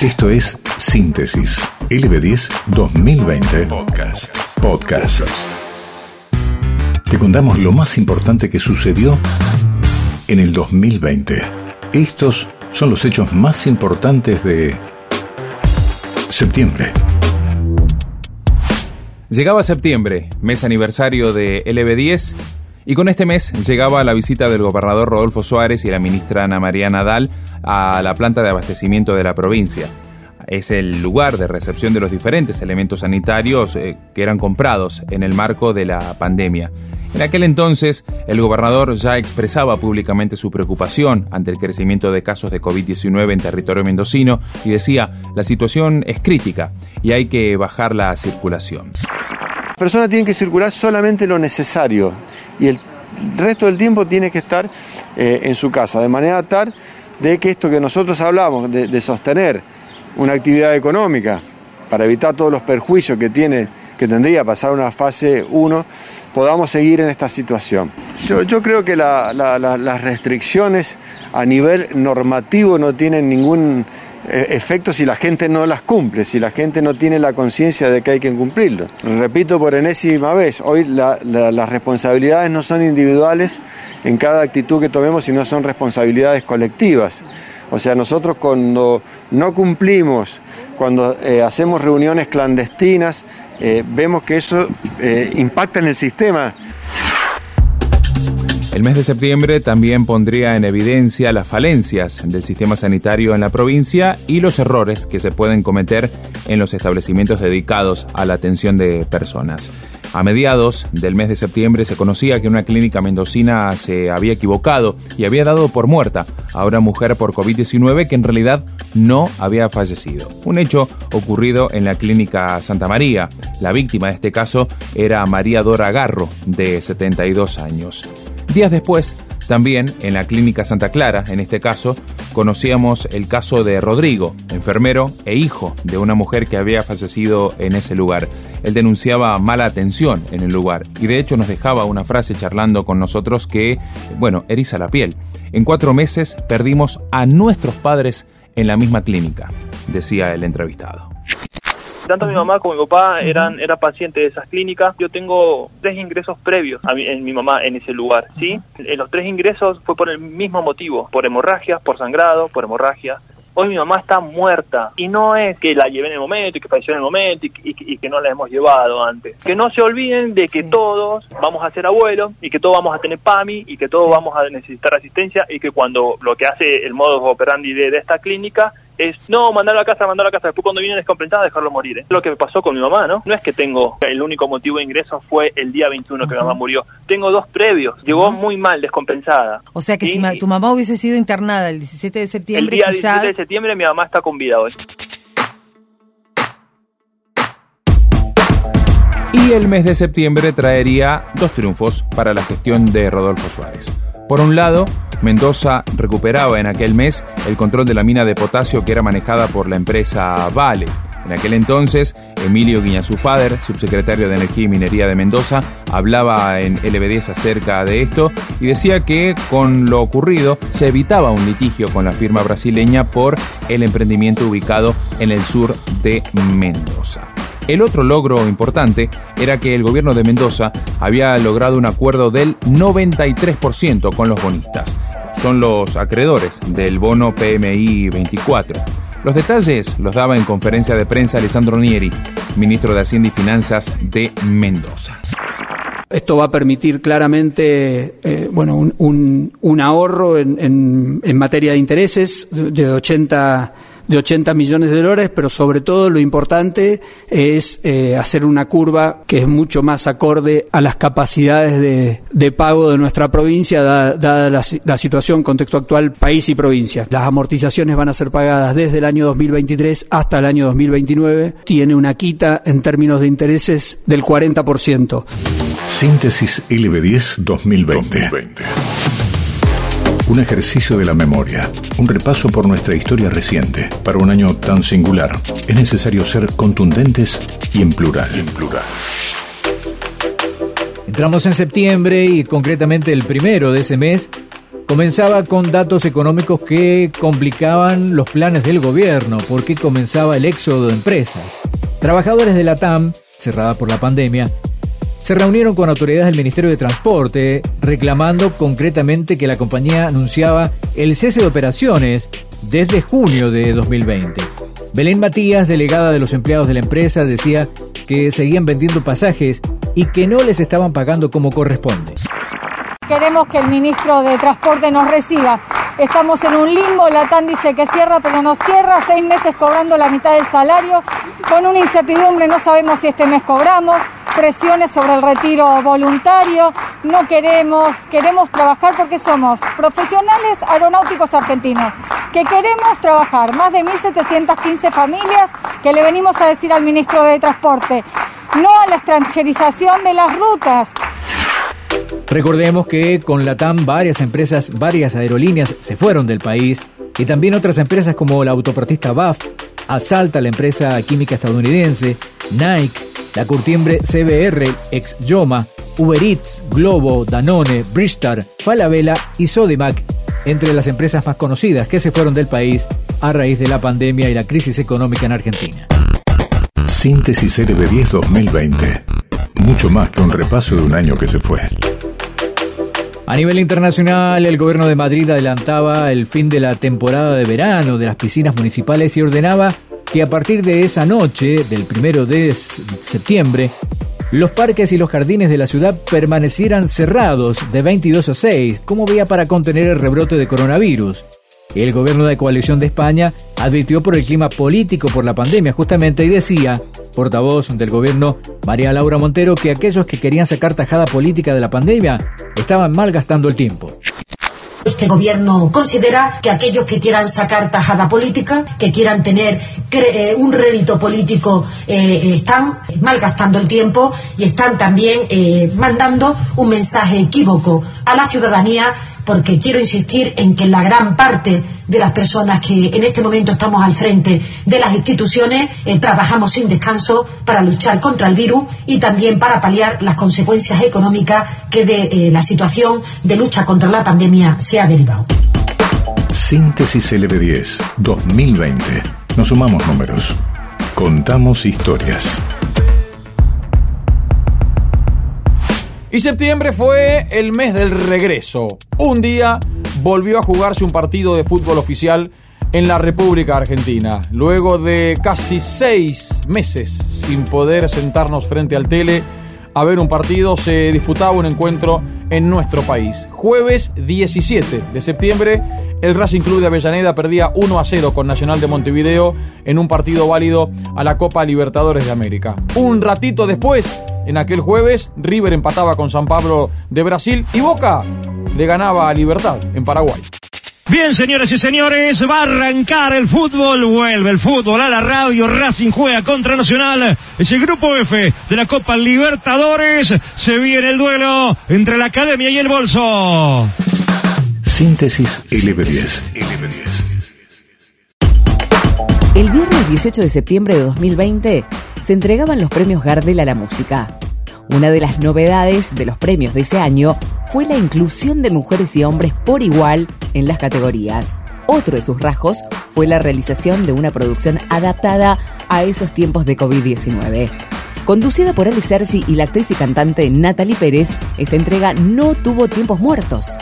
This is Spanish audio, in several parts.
Esto es Síntesis LB10 2020 Podcast. Podcast. Te contamos lo más importante que sucedió en el 2020. Estos son los hechos más importantes de septiembre. Llegaba septiembre, mes aniversario de LB10, y con este mes llegaba la visita del gobernador Rodolfo Suárez y la ministra Ana María Nadal a la planta de abastecimiento de la provincia. Es el lugar de recepción de los diferentes elementos sanitarios eh, que eran comprados en el marco de la pandemia. En aquel entonces, el gobernador ya expresaba públicamente su preocupación ante el crecimiento de casos de COVID-19 en territorio mendocino y decía, la situación es crítica y hay que bajar la circulación. Personas tienen que circular solamente lo necesario y el resto del tiempo tiene que estar eh, en su casa, de manera tal de que esto que nosotros hablamos, de, sostener una actividad económica para evitar todos los perjuicios que, tiene, que tendría pasar una fase 1, podamos seguir en esta situación. Yo, creo que las restricciones a nivel normativo no tienen ningún efectos si la gente no las cumple, si la gente no tiene la conciencia de que hay que cumplirlo. Repito por enésima vez, hoy las responsabilidades no son individuales en cada actitud que tomemos, sino son responsabilidades colectivas. O sea, nosotros cuando no cumplimos, cuando eh, hacemos reuniones clandestinas, eh, vemos que eso impacta en el sistema el mes de septiembre también pondría en evidencia las falencias del sistema sanitario en la provincia y los errores que se pueden cometer en los establecimientos dedicados a la atención de personas. A mediados del mes de septiembre se conocía que una clínica mendocina se había equivocado y había dado por muerta a una mujer por COVID-19 que en realidad no había fallecido. Un hecho ocurrido en la clínica Santa María. La víctima de este caso era María Dora Garro, de 72 años. Días después, también en la clínica Santa Clara, en este caso, conocíamos el caso de Rodrigo, enfermero e hijo de una mujer que había fallecido en ese lugar. Él denunciaba mala atención en el lugar y de hecho nos dejaba una frase charlando con nosotros que, bueno, eriza la piel. En cuatro meses perdimos a nuestros padres en la misma clínica, decía el entrevistado tanto mi mamá como mi papá eran, eran pacientes de esas clínicas. Yo tengo tres ingresos previos a mi, en mi mamá en ese lugar, ¿sí? En los tres ingresos fue por el mismo motivo, por hemorragias, por sangrado, por hemorragia. Hoy mi mamá está muerta y no es que la llevé en el momento y que falleció en el momento y, que no la hemos llevado antes. Que no se olviden de que todos vamos a ser abuelos y que todos vamos a tener PAMI y que todos vamos a necesitar asistencia y que cuando lo que hace el modo operandi de, de esta clínica es no, mandarlo a casa, mandarlo a casa, después cuando viene descompensada dejarlo morir. ¿eh? Lo que me pasó con mi mamá, ¿no? No es que tengo, el único motivo de ingreso fue el día 21 que mi mamá murió. Tengo dos previos, llegó muy mal, descompensada. O sea que si tu mamá hubiese sido internada el 17 de septiembre, El día 17 de septiembre mi mamá está con vida hoy. Y el mes de septiembre traería dos triunfos para la gestión de Rodolfo Suárez. Por un lado, Mendoza recuperaba en aquel mes el control de la mina de potasio que era manejada por la empresa Vale. En aquel entonces, Emilio Guiñazufader, subsecretario de Energía y Minería de Mendoza, hablaba en LB10 acerca de esto y decía que con lo ocurrido se evitaba un litigio con la firma brasileña por el emprendimiento ubicado en el sur de Mendoza. El otro logro importante era que el gobierno de Mendoza había logrado un acuerdo del 93% con los bonistas. Son los acreedores del bono PMI 24. Los detalles los daba en conferencia de prensa Alessandro Nieri, ministro de Hacienda y Finanzas de Mendoza. Esto va a permitir claramente eh, bueno, un, ahorro en, en, materia de intereses de 80 de 80 millones de dólares, pero sobre todo lo importante es eh, hacer una curva que es mucho más acorde a las capacidades de, pago de nuestra provincia, dada, la, situación, contexto actual, país y provincia. Las amortizaciones van a ser pagadas desde el año 2023 hasta el año 2029. Tiene una quita en términos de intereses del 40%. Síntesis LB10 2020. 2020. Un ejercicio de la memoria, un repaso por nuestra historia reciente. Para un año tan singular, es necesario ser contundentes y en plural. en plural. Entramos en septiembre y concretamente el primero de ese mes comenzaba con datos económicos que complicaban los planes del gobierno porque comenzaba el éxodo de empresas. Trabajadores de la TAM, cerrada por la pandemia, se reunieron con autoridades del Ministerio de Transporte reclamando concretamente que la compañía anunciaba el cese de operaciones desde junio de 2020. Belén Matías, delegada de los empleados de la empresa, decía que seguían vendiendo pasajes y que no les estaban pagando como corresponde. Queremos que el ministro de Transporte nos reciba. Estamos en un limbo, la TAN dice que cierra, pero no cierra, seis meses cobrando la mitad del salario, con una incertidumbre, no sabemos si este mes cobramos, presiones sobre el retiro voluntario, no queremos, queremos trabajar porque somos profesionales aeronáuticos argentinos, que queremos trabajar, más de 1.715 familias que le venimos a decir al ministro de Transporte, no a la extranjerización de las rutas. Recordemos que con la TAM varias empresas, varias aerolíneas se fueron del país y también otras empresas como la autopartista BAF, Asalta, la empresa química estadounidense, Nike, la curtiembre CBR, ex Yoma, Uber Eats, Globo, Danone, Bridgestone, Falabella y Sodimac, entre las empresas más conocidas que se fueron del país a raíz de la pandemia y la crisis económica en Argentina. Síntesis LB10 2020. Mucho más que un repaso de un año que se fue. A nivel internacional, el gobierno de Madrid adelantaba el fin de la temporada de verano de las piscinas municipales y ordenaba que a partir de esa noche, del primero de septiembre, los parques y los jardines de la ciudad permanecieran cerrados de 22 a 6, como vía para contener el rebrote de coronavirus. El gobierno de coalición de España advirtió por el clima político por la pandemia justamente y decía, portavoz del gobierno María Laura Montero, que aquellos que querían sacar tajada política de la pandemia estaban mal gastando el tiempo. Este gobierno considera que aquellos que quieran sacar tajada política, que quieran tener eh, un rédito político, eh, están malgastando el tiempo y están también eh, mandando un mensaje equívoco a la ciudadanía porque quiero insistir en que la gran parte de las personas que en este momento estamos al frente de las instituciones eh, trabajamos sin descanso para luchar contra el virus y también para paliar las consecuencias económicas que de eh, la situación de lucha contra la pandemia se ha derivado. Síntesis LB10 2020. Nos sumamos números. Contamos historias. Y septiembre fue el mes del regreso. Un día volvió a jugarse un partido de fútbol oficial en la República Argentina. Luego de casi seis meses sin poder sentarnos frente al tele a ver un partido, se disputaba un encuentro en nuestro país. Jueves 17 de septiembre, el Racing Club de Avellaneda perdía 1 a 0 con Nacional de Montevideo en un partido válido a la Copa Libertadores de América. Un ratito después, en aquel jueves, River empataba con San Pablo de Brasil y Boca le ganaba a Libertad en Paraguay. Bien, señores y señores, va a arrancar el fútbol, vuelve el fútbol a la radio, Racing juega contra Nacional, es el grupo F de la Copa Libertadores, se viene el duelo entre la Academia y el Bolso. Síntesis LB10. LB10. El viernes 18 de septiembre de 2020 se entregaban los premios Gardel a la música. Una de las novedades de los premios de ese año fue la inclusión de mujeres y hombres por igual en las categorías. Otro de sus rasgos fue la realización de una producción adaptada a esos tiempos de COVID-19. Conducida por Ali Sergi y la actriz y cantante Natalie Pérez, esta entrega no tuvo tiempos muertos.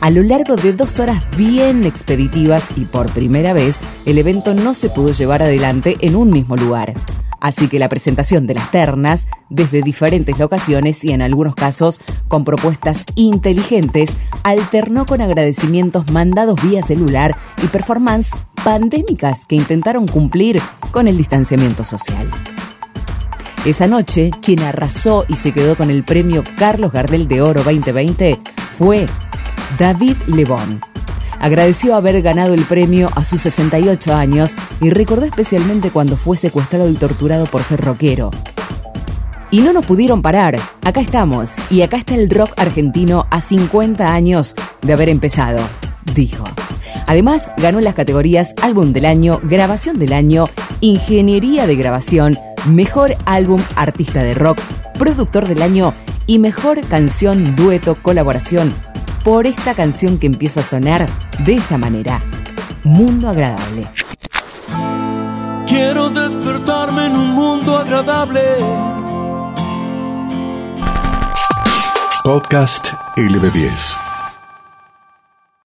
A lo largo de dos horas bien expeditivas y por primera vez, el evento no se pudo llevar adelante en un mismo lugar. Así que la presentación de las ternas, desde diferentes locaciones y en algunos casos con propuestas inteligentes, alternó con agradecimientos mandados vía celular y performance pandémicas que intentaron cumplir con el distanciamiento social. Esa noche, quien arrasó y se quedó con el premio Carlos Gardel de Oro 2020 fue David Lebón agradeció haber ganado el premio a sus 68 años y recordó especialmente cuando fue secuestrado y torturado por ser rockero. Y no nos pudieron parar. Acá estamos. Y acá está el rock argentino a 50 años de haber empezado, dijo. Además, ganó en las categorías Álbum del Año, Grabación del Año, Ingeniería de Grabación, Mejor Álbum Artista de Rock, Productor del Año y Mejor Canción Dueto Colaboración por esta canción que empieza a sonar de esta manera. Mundo agradable. Quiero despertarme en un mundo agradable. Podcast LB10.